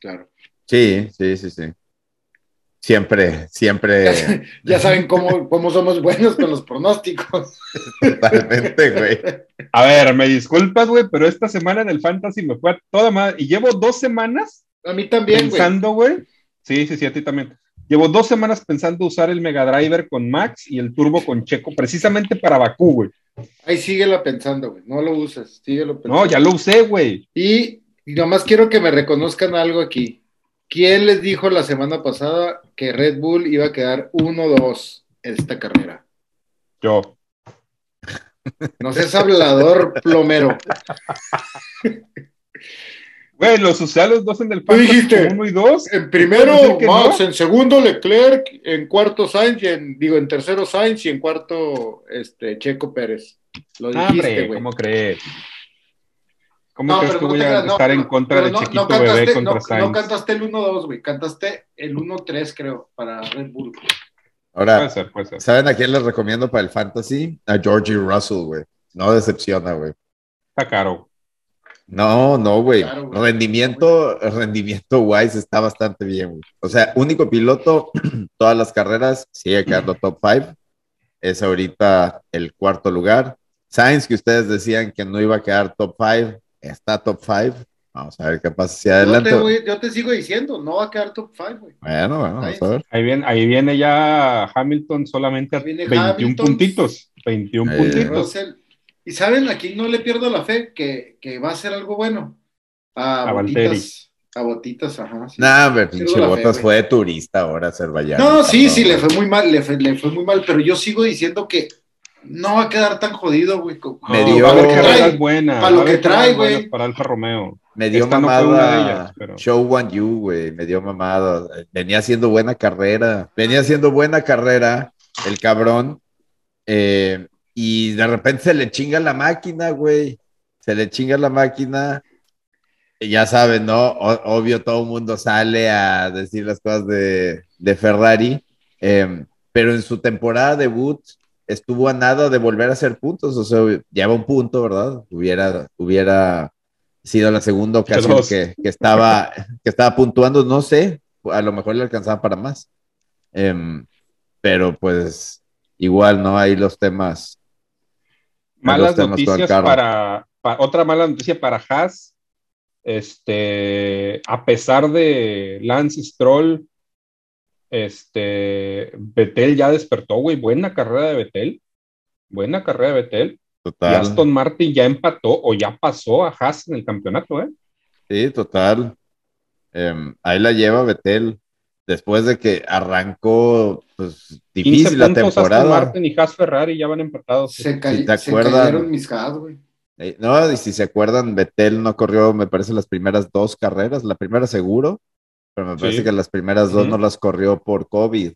Claro. Sí, sí, sí, sí. Siempre, siempre. Ya, saben cómo, cómo, somos buenos con los pronósticos. Totalmente, güey. A ver, me disculpas, güey, pero esta semana en el Fantasy me fue a toda madre. Y llevo dos semanas. A mí también, Pensando, güey. Sí, sí, sí, a ti también. Llevo dos semanas pensando usar el Mega Driver con Max y el Turbo con Checo, precisamente para Bakú, güey. Ahí síguelo pensando, güey. No lo uses, síguelo pensando. No, ya lo usé, güey. Y, y nomás quiero que me reconozcan algo aquí. ¿Quién les dijo la semana pasada que Red Bull iba a quedar 1-2 en esta carrera? Yo. No seas hablador plomero. Güey, los los dos en el parque. dijiste? Uno y dos. En primero, Max, en segundo, Leclerc, en cuarto Sainz, y en, digo, en tercero Sainz y en cuarto, este, Checo Pérez. Lo dijiste, güey. ¿Cómo crees? ¿Cómo crees que voy a estar en contra de Chiquito Bebé contra Sainz? No cantaste el 1-2, güey. Cantaste el 1-3, creo, para Red Bull. Ahora, ¿saben a quién les recomiendo para el fantasy? A Georgie Russell, güey. No decepciona, güey. Está caro. No, no, güey. rendimiento, rendimiento Wise está bastante bien, güey. O sea, único piloto, todas las carreras, sigue quedando top 5. Es ahorita el cuarto lugar. Sainz, que ustedes decían que no iba a quedar top 5, está top 5. Vamos a ver qué pasa si adelante. Yo te, sigo diciendo, no va a quedar top 5, güey. Bueno, bueno, vamos a ver. Ahí viene, ahí viene ya Hamilton solamente a 21 puntitos. 21 puntitos. Y saben, aquí no le pierdo la fe que, que va a ser algo bueno. A, a botitas. A botitas, ajá. Sí. Nah, pero pinche botas fue de turista ahora a Azerbaiyán. No, sí, sí, le fue muy mal, le fue, le fue muy mal, pero yo sigo diciendo que no va a quedar tan jodido, güey. Me dio. buena. Para lo que trae, güey. Para Alfa Romeo. Me dio mamada Show One You, güey. Me dio mamada. Venía haciendo buena carrera. Venía haciendo buena carrera el cabrón. Eh, y de repente se le chinga la máquina, güey. Se le chinga la máquina. Y ya saben, ¿no? obvio, todo el mundo sale a decir las cosas de, Ferrari. Em, pero en su temporada debut estuvo a nada de volver a hacer puntos, o sea, lleva un punto, ¿verdad? Hubiera, hubiera sido la segunda ocasión que, estaba, que estaba puntuando, no sé, a lo mejor le alcanzaba para más. Em, pero pues igual, ¿no? Hay los temas. Malas noticias para, otra mala noticia para Haas. Este, a pesar de Lance Stroll este, Betel ya despertó, güey. Buena carrera de Betel. Buena carrera de Betel. Total. Y Aston Martin ya empató o ya pasó a Haas en el campeonato, ¿eh? Sí, total. Em, ahí la lleva Betel. Después de que arrancó pues, difícil la temporada. Aston Martin y Haas Ferrari ya van empatados. Se, cayeron mis Haas, güey. Eh, no, y si se acuerdan, Betel no corrió, me parece, las primeras dos carreras. La primera seguro, pero me parece que las primeras dos no las corrió por COVID,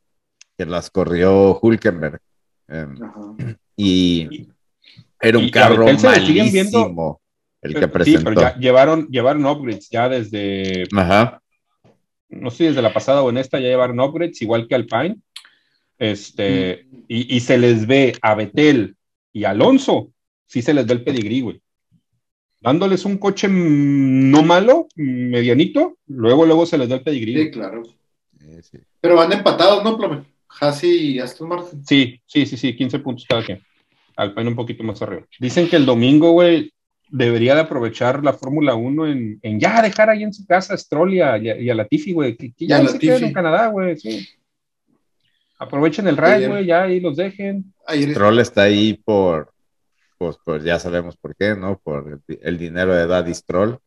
que las corrió Hulkenberg. Em, y era un carro malísimo el que presentó. Sí, pero ya llevaron, llevaron upgrades ya desde. Ajá. No sé, desde la pasada o en esta ya llevaron upgrades, igual que Alpine. Este, y, y, se les ve a Betel y Alonso, sí se les ve el pedigrí, güey dándoles un coche no malo, medianito, luego luego se les da el pedigrí. Sí, claro. Pero van empatados, ¿no, Plome? Hassi y Aston Martin. Sí, sí, sí, sí, 15 puntos cada quien. Alpine un poquito más arriba. Dicen que el domingo, güey, debería de aprovechar la Fórmula 1 en, ya dejar ahí en su casa a Stroll y a, y a Latifi, güey, que, ya, se queden en Canadá, güey, sí. Aprovechen el ride, güey, ya ahí los dejen. Stroll está ahí por, pues, pues ya sabemos por qué, ¿no? Por el, dinero de Daddy Stroll.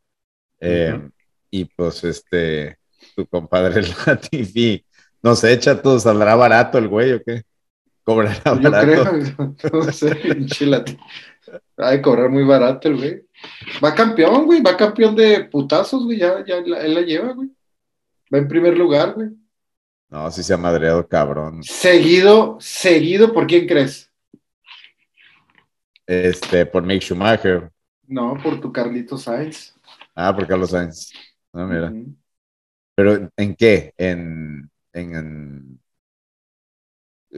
Eh, y pues este, tu compadre Latifi, no sé, todo ¿saldrá barato el güey o qué? ¿Cobrará Yo barato? Creo, no sé, Va a cobrar muy barato el güey. Va campeón, güey, va campeón de putazos, güey, ya, ya él la lleva, güey. Va en primer lugar, güey. No, sí se ha madreado cabrón. Seguido, seguido, ¿por quién crees? Este, por Mick Schumacher. No, por tu Carlito Sainz. Ah, por Carlos Sainz. No, mira. Pero ¿en qué? En, en, en,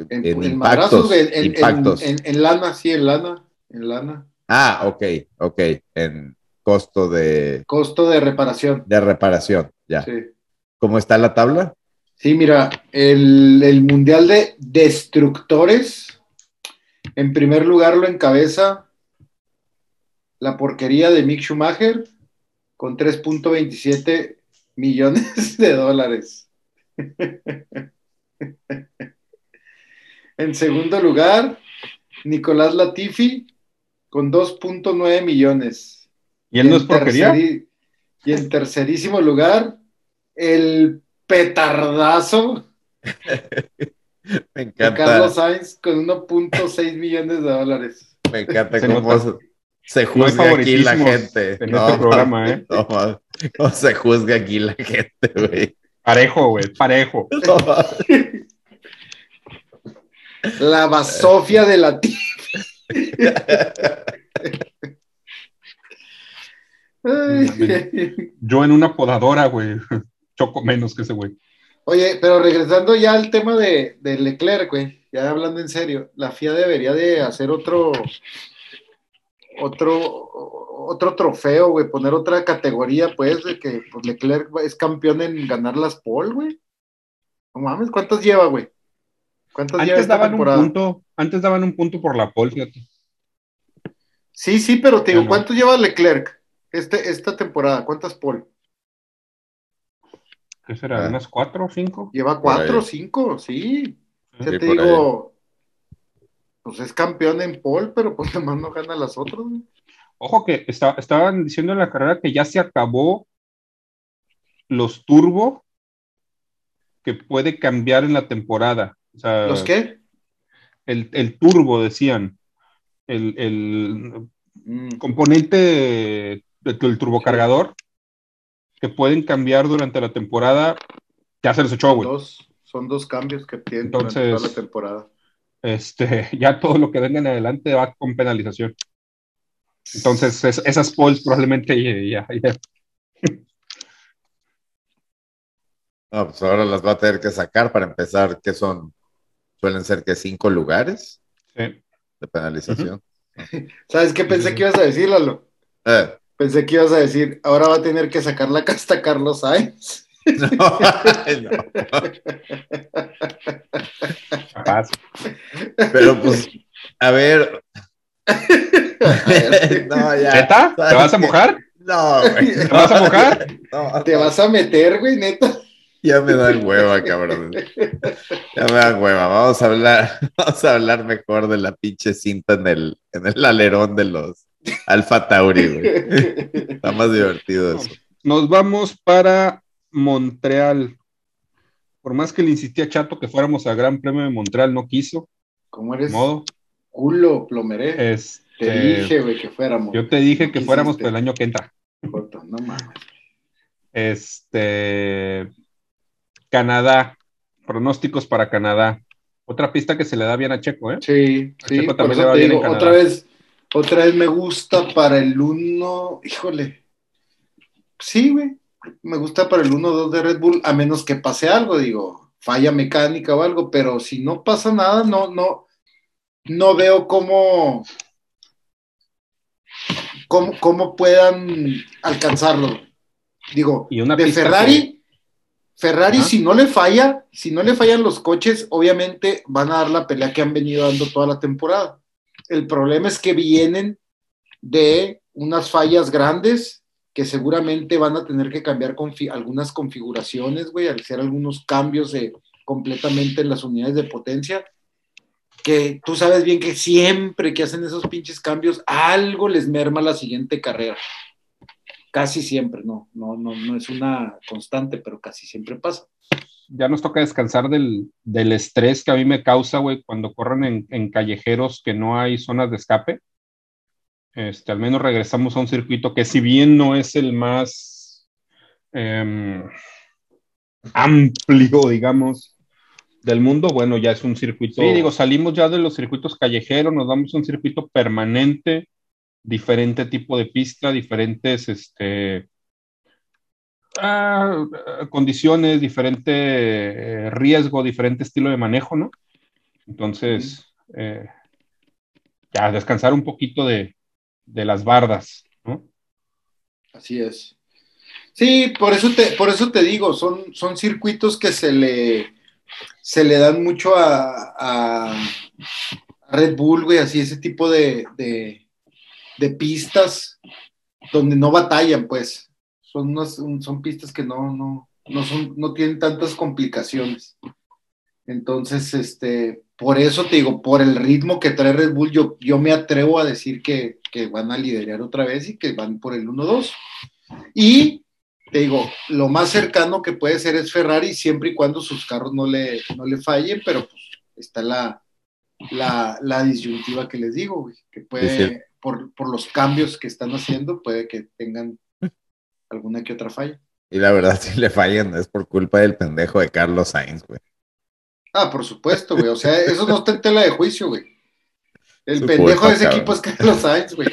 en, impactos. En, impactos. En, lana, sí, en lana. En lana. Ah, ok, ok. En costo de. Costo de reparación. De reparación, ya. Sí. ¿Cómo está la tabla? Sí, mira, el, el Mundial de Destructores en primer lugar lo encabeza la porquería de Mick Schumacher con 3.27 millones de dólares. en segundo lugar, Nicolás Latifi con 2.9 millones. ¿Y él no es porquería? y en tercerísimo lugar, el petardazo Me encanta. Carlos Sainz con 1.6 millones de dólares. Me encanta cómo se, juzga aquí la gente. En no, este programa, ¿eh? cómo se juzga aquí la gente, güey. Parejo, güey, parejo. La basofia de la Yo en una podadora, güey. Choco menos que ese güey. Oye, pero regresando ya al tema de, de Leclerc, güey, ya hablando en serio, la FIA debería de hacer otro, otro, otro trofeo, güey, poner otra categoría, pues, de que pues, Leclerc es campeón en ganar las pole, güey. No mames, ¿cuántas lleva, güey? ¿Cuántas antes lleva esta daban temporada? Un punto, antes daban un punto por la pole, fíjate. Sí, sí, pero te digo, ¿cuántos lleva Leclerc este, esta temporada? ¿Cuántas pole? ¿Qué será? Ah. ¿Unas cuatro o cinco? Lleva cuatro o cinco, sí. Ya te digo, pues es campeón en pole, pero pues además no gana las otras. Ojo que estaban diciendo en la carrera que ya se acabó los turbo que puede cambiar en la temporada. ¿Los qué? El, turbo, decían. El, mm. componente del turbocargador que pueden cambiar durante la temporada, ya se les echó, güey. Son dos cambios que tienen durante toda la temporada. Este, ya todo lo que venga en adelante va con penalización. Entonces, esas polls probablemente ya, No, pues ahora las va a tener que sacar para empezar, que son, suelen ser que cinco lugares de penalización. ¿Sabes qué pensé que ibas a decir, Lalo? Eh. Pensé que ibas a decir, ahora va a tener que sacar la casta Carlos Sainz. No, no. Pero pues, a ver. no, ya. ¿Te vas a mojar? No, güey. ¿Te vas a mojar? ¿Te vas a meter, güey, neta? Ya me da hueva, cabrón. Ya me da hueva. Vamos a hablar, vamos a hablar mejor de la pinche cinta en el, en el alerón de los Alfa Tauri, güey. Está más divertido eso. Nos vamos para Montreal. Por más que le insistía a Chato que fuéramos al Gran Premio de Montreal, no quiso. ¿Cómo eres? Modo. Culo, plomeré. Este, te dije, güey, que fuéramos. Yo te dije que fuéramos para el año que entra. No mames. Este. Canadá. Pronósticos para Canadá. Otra pista que se le da bien a Checo, ¿eh? Sí, sí. Checo también le va bien en Canadá. Otra vez, otra vez me gusta para el 1. Híjole. Sí, güey me gusta para el 1-2 de Red Bull, a menos que pase algo, digo, falla mecánica o algo, pero si no pasa nada, no, no, no veo cómo, cómo, cómo puedan alcanzarlo. Digo, de Ferrari, Ferrari, si no le falla, si no le fallan los coches, obviamente van a dar la pelea que han venido dando toda la temporada. El problema es que vienen de unas fallas grandes que seguramente van a tener que cambiar algunas configuraciones, güey, al hacer algunos cambios de, completamente en las unidades de potencia, que tú sabes bien que siempre que hacen esos pinches cambios, algo les merma la siguiente carrera. Casi siempre, no, no, no, no es una constante, pero casi siempre pasa. Ya nos toca descansar del, estrés que a mí me causa, güey, cuando corren en, en callejeros que no hay zonas de escape este, al menos regresamos a un circuito que si bien no es el más em, amplio, digamos, del mundo, bueno, ya es un circuito. Sí, digo, salimos ya de los circuitos callejeros, nos damos un circuito permanente, diferente tipo de pista, diferentes este, ah, condiciones, diferente eh, riesgo, diferente estilo de manejo, ¿no? Entonces, eh, ya descansar un poquito de, de las bardas, ¿no? Así es. Sí, por eso te, por eso te digo, son, son circuitos que se le, se le dan mucho a, a Red Bull, güey, así ese tipo de, de, pistas donde no batallan, pues. Son, son pistas que no, no, no, son, no tienen tantas complicaciones. Entonces, este, por eso te digo, por el ritmo que trae Red Bull, yo, yo me atrevo a decir que, van a liderar otra vez y que van por el 1-2. Y te digo, lo más cercano que puede ser es Ferrari, siempre y cuando sus carros no le, no le fallen, pero pues está la, la, disyuntiva que les digo, que puede, por, por los cambios que están haciendo, puede que tengan alguna que otra falla. Y la verdad, si le fallan es por culpa del pendejo de Carlos Sainz, güey. Ah, por supuesto, güey. O sea, eso no está en tela de juicio, güey. El pendejo de ese equipo es Carlos Sainz, güey.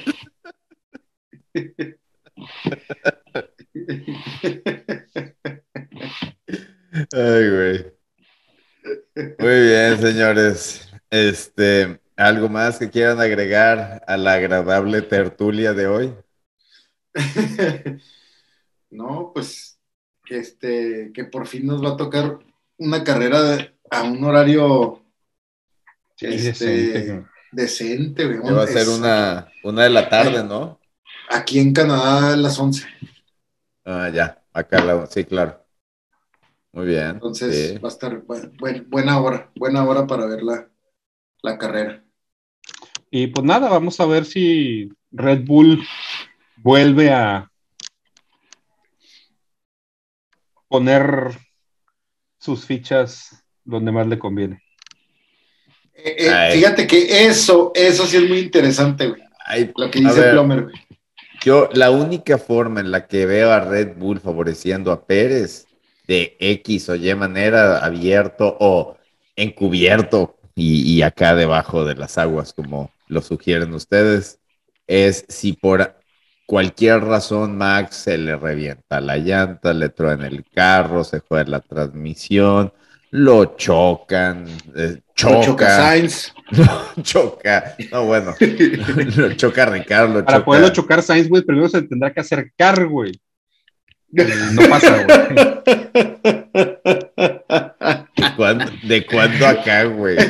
Ay, güey. Muy bien, señores. Este, ¿algo más que quieran agregar a la agradable tertulia de hoy? no, pues que este, que por fin nos va a tocar una carrera a un horario este, decente, güey. va a ser una, una de la tarde, ¿no? Aquí en Canadá a las 11. Ah, ya, acá la, sí, claro. Muy bien. Entonces va a estar buena hora, buena hora para ver la, la carrera. Y pues nada, vamos a ver si Red Bull vuelve a poner sus fichas donde más le conviene. Eh, eh, fíjate que eso, eso sí es muy interesante, güey. lo que dice Plomer, güey. Yo, la única forma en la que veo a Red Bull favoreciendo a Pérez de X o Y manera, abierto o encubierto y, acá debajo de las aguas, como lo sugieren ustedes, es si por cualquier razón Max se le revienta la llanta, le en el carro, se juega la transmisión, lo chocan, eh, choca. Lo choca Sainz. Lo choca. No, bueno. lo choca Ricardo. Para poderlo chocar Sainz, güey, primero se tendrá que acercar, güey. No pasa, güey. ¿De cuándo, acá, güey?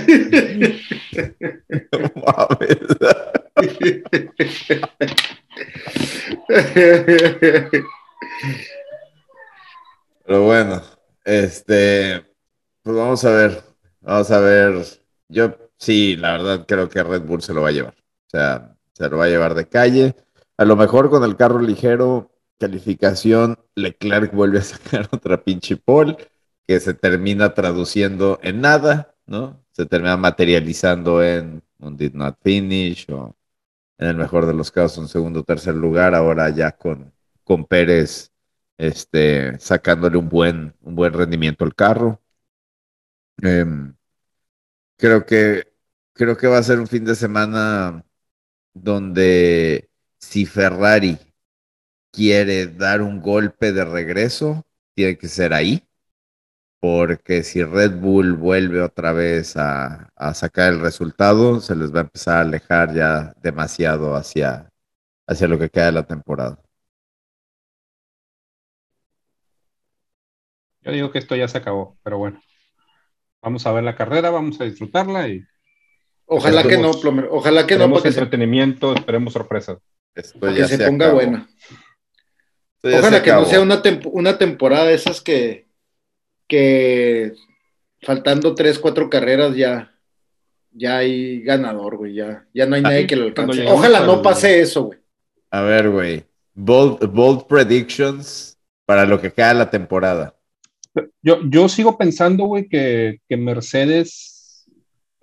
No mames. Pero bueno, este, pues vamos a ver, vamos a ver. Yo sí, la verdad creo que Red Bull se lo va a llevar. O sea, se lo va a llevar de calle. A lo mejor con el carro ligero, calificación, Leclerc vuelve a sacar otra pinche pole que se termina traduciendo en nada, ¿no? Se termina materializando en un did not finish o en el mejor de los casos un segundo o tercer lugar, ahora ya con, con Pérez este, sacándole un buen, un buen rendimiento al carro. Em, creo que creo que va a ser un fin de semana donde si Ferrari quiere dar un golpe de regreso, tiene que ser ahí, porque si Red Bull vuelve otra vez a, sacar el resultado, se les va a empezar a alejar ya demasiado hacia, hacia lo que queda de la temporada. Yo digo que esto ya se acabó, pero bueno. Vamos a ver la carrera, vamos a disfrutarla y. Ojalá que no, Plomer. Ojalá que no. entretenimiento, esperemos sorpresas. que se, ponga buena. Ojalá que no sea una, una temporada de esas que, que faltando tres, cuatro carreras ya, ya hay ganador, güey. Ya, ya no hay nadie que lo alcance. Ojalá no pase eso, güey. A ver, güey. Bold, bold predictions para lo que queda la temporada. Yo, yo sigo pensando, güey, que, Mercedes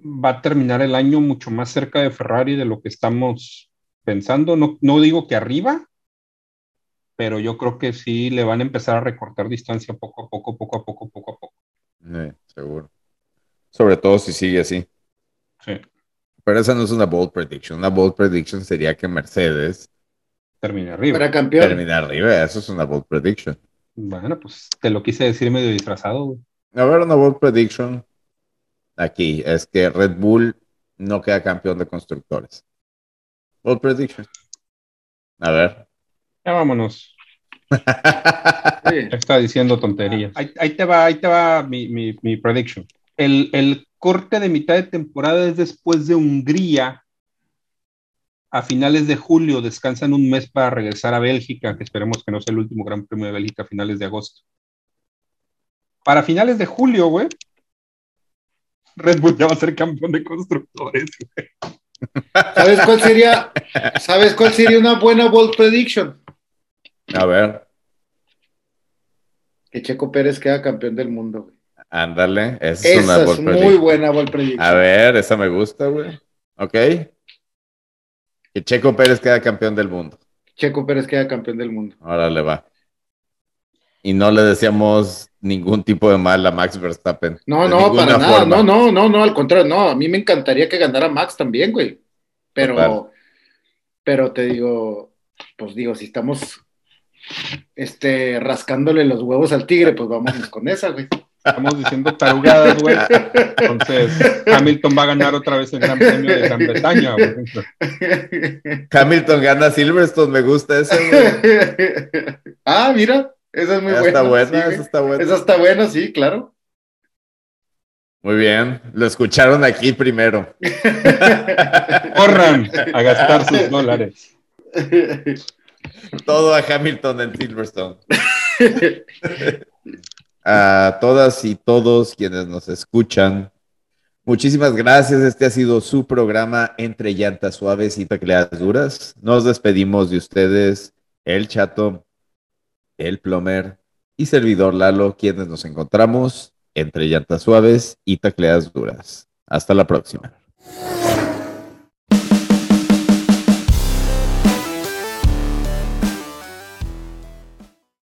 va a terminar el año mucho más cerca de Ferrari de lo que estamos pensando. No, no digo que arriba, pero yo creo que sí le van a empezar a recortar distancia poco a poco, poco a poco, poco a poco. Eh, seguro. Sobre todo si sigue así. Sí. Pero esa no es una bold prediction. Una bold prediction sería que Mercedes termine arriba. Para campeón. Termine arriba, eso es una bold prediction. Bueno, pues te lo quise decir medio disfrazado, güey. A ver, una bold prediction aquí es que Red Bull no queda campeón de constructores. Bold prediction. A ver. Ya vámonos. Está diciendo tonterías. Ahí, te va, ahí te va mi, mi, prediction. El, el corte de mitad de temporada es después de Hungría a finales de julio descansan un mes para regresar a Bélgica, que esperemos que no sea el último Gran Premio de Bélgica a finales de agosto. Para finales de julio, güey, Red Bull ya va a ser campeón de constructores. ¿Sabes cuál sería? ¿Sabes cuál sería una buena bold prediction? A ver. Que Checo Pérez queda campeón del mundo, güey. Ándale, esa es una es muy buena prediction. A ver, esa me gusta, güey. Ok. Que Checo Pérez queda campeón del mundo. Checo Pérez queda campeón del mundo. Ahora le va. Y no le decíamos ningún tipo de mal a Max Verstappen. No, no, para nada. No, no, no, no, al contrario, no. A mí me encantaría que ganara Max también, güey. Pero, pero te digo, pues digo, si estamos este, rascándole los huevos al tigre, pues vamos con esa, güey. Estamos diciendo tarugadas, güey. Entonces, Hamilton va a ganar otra vez el Gran Premio de Gran Bretaña, güey. Hamilton gana Silverstone, me gusta eso, güey. Ah, mira, esa es muy buena. Está buena, esa está buena. Esa está buena, sí, claro. Muy bien, lo escucharon aquí primero. Corran a gastar sus dólares. Todo a Hamilton en Silverstone. a todas y todos quienes nos escuchan, muchísimas gracias. Este ha sido su programa entre llantas suaves y tecleadas duras. Nos despedimos de ustedes, el chato, el plomer y servidor Lalo, quienes nos encontramos entre llantas suaves y tacleadas duras. Hasta la próxima.